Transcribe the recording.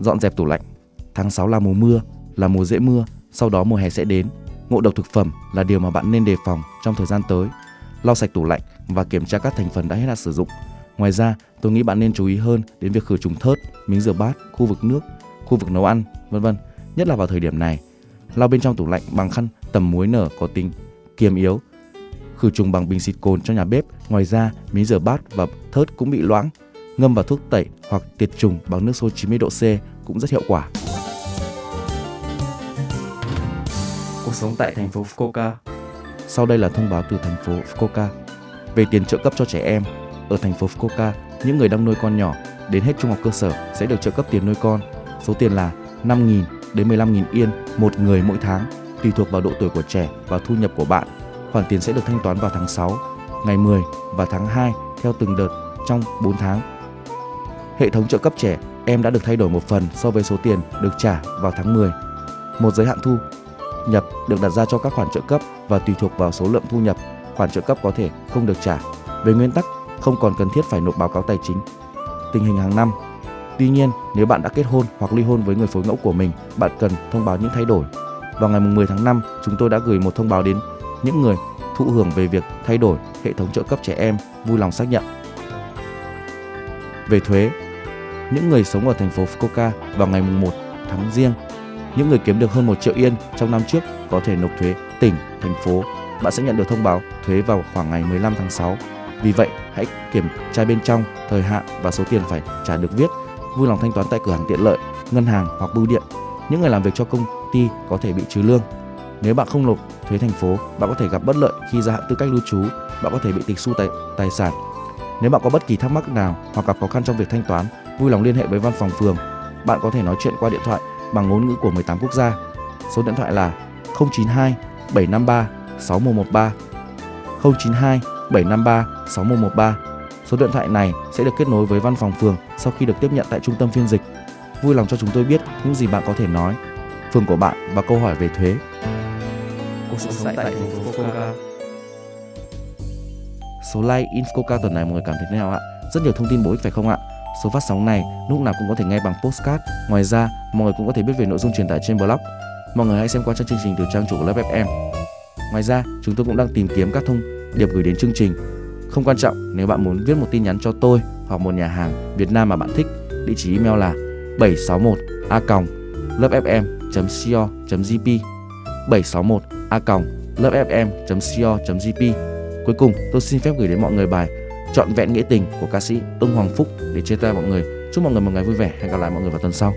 Dọn dẹp tủ lạnh. Tháng 6 là mùa mưa, là mùa dễ mưa, sau đó mùa hè sẽ đến. Ngộ độc thực phẩm là điều mà bạn nên đề phòng trong thời gian tới. Lau sạch tủ lạnh và kiểm tra các thành phần đã hết hạn sử dụng. Ngoài ra, tôi nghĩ bạn nên chú ý hơn đến việc khử trùng thớt, miếng rửa bát, khu vực nước, khu vực nấu ăn, vân vân, nhất là vào thời điểm này. Lau bên trong tủ lạnh bằng khăn tầm muối nở có tính kiềm yếu. Khử trùng bằng bình xịt cồn cho nhà bếp. Ngoài ra, miếng rửa bát và thớt cũng bị loãng. Ngâm vào thuốc tẩy hoặc tiệt trùng bằng nước sôi 90 độ C cũng rất hiệu quả. Cuộc sống tại thành phố Fukuoka. Sau đây là thông báo từ thành phố Fukuoka về tiền trợ cấp cho trẻ em. Ở thành phố Fukuoka, những người đang nuôi con nhỏ đến hết trung học cơ sở sẽ được trợ cấp tiền nuôi con. Số tiền là 5.000 đến 15.000 yên một người mỗi tháng, tùy thuộc vào độ tuổi của trẻ và thu nhập của bạn. Khoản tiền sẽ được thanh toán vào tháng 6, ngày 10 và tháng 2 theo từng đợt trong 4 tháng. Hệ thống trợ cấp trẻ em đã được thay đổi một phần so với số tiền được trả vào tháng 10. Một giới hạn thu nhập được đặt ra cho các khoản trợ cấp và tùy thuộc vào số lượng thu nhập, khoản trợ cấp có thể không được trả. Về nguyên tắc, không còn cần thiết phải nộp báo cáo tài chính tình hình hàng năm. Tuy nhiên, nếu bạn đã kết hôn hoặc ly hôn với người phối ngẫu của mình, bạn cần thông báo những thay đổi. Vào ngày 10 tháng 5, chúng tôi đã gửi một thông báo đến những người thụ hưởng về việc thay đổi hệ thống trợ cấp trẻ em vui lòng xác nhận. Về thuế, những người sống ở thành phố Fukuoka vào ngày 1 tháng riêng, những người kiếm được hơn 1 triệu yên trong năm trước có thể nộp thuế tỉnh, thành phố. Bạn sẽ nhận được thông báo thuế vào khoảng ngày 15 tháng 6. Vì vậy, hãy kiểm tra bên trong thời hạn và số tiền phải trả được viết, vui lòng thanh toán tại cửa hàng tiện lợi, ngân hàng hoặc bưu điện. Những người làm việc cho công ty có thể bị trừ lương. Nếu bạn không nộp thuế thành phố, bạn có thể gặp bất lợi khi gia hạn tư cách lưu trú, bạn có thể bị tịch thu tài, tài sản. Nếu bạn có bất kỳ thắc mắc nào hoặc gặp khó khăn trong việc thanh toán, vui lòng liên hệ với văn phòng phường. Bạn có thể nói chuyện qua điện thoại bằng ngôn ngữ của 18 quốc gia. Số điện thoại là 092 753 6113 092 753 6113. Số điện thoại này sẽ được kết nối với văn phòng phường sau khi được tiếp nhận tại trung tâm phiên dịch. Vui lòng cho chúng tôi biết những gì bạn có thể nói, phường của bạn và câu hỏi về thuế. Cuộc sống tại thành phố Fukuoka. Số like Infoca tuần này mọi người cảm thấy thế nào ạ? Rất nhiều thông tin bổ ích phải không ạ? Số phát sóng này lúc nào cũng có thể nghe bằng postcard. Ngoài ra, mọi người cũng có thể biết về nội dung truyền tải trên blog. Mọi người hãy xem qua trang chương trình từ trang chủ của Lớp FM. Ngoài ra, chúng tôi cũng đang tìm kiếm các thông điệp gửi đến chương trình. Không quan trọng nếu bạn muốn viết một tin nhắn cho tôi hoặc một nhà hàng Việt Nam mà bạn thích, địa chỉ email là 761 a lovefm.co.jp 761 a lovefm.co.jp Cuối cùng, tôi xin phép gửi đến mọi người bài Trọn vẹn nghĩa tình của ca sĩ Ưng Hoàng Phúc để chia tay mọi người. Chúc mọi người một ngày vui vẻ. Hẹn gặp lại mọi người vào tuần sau.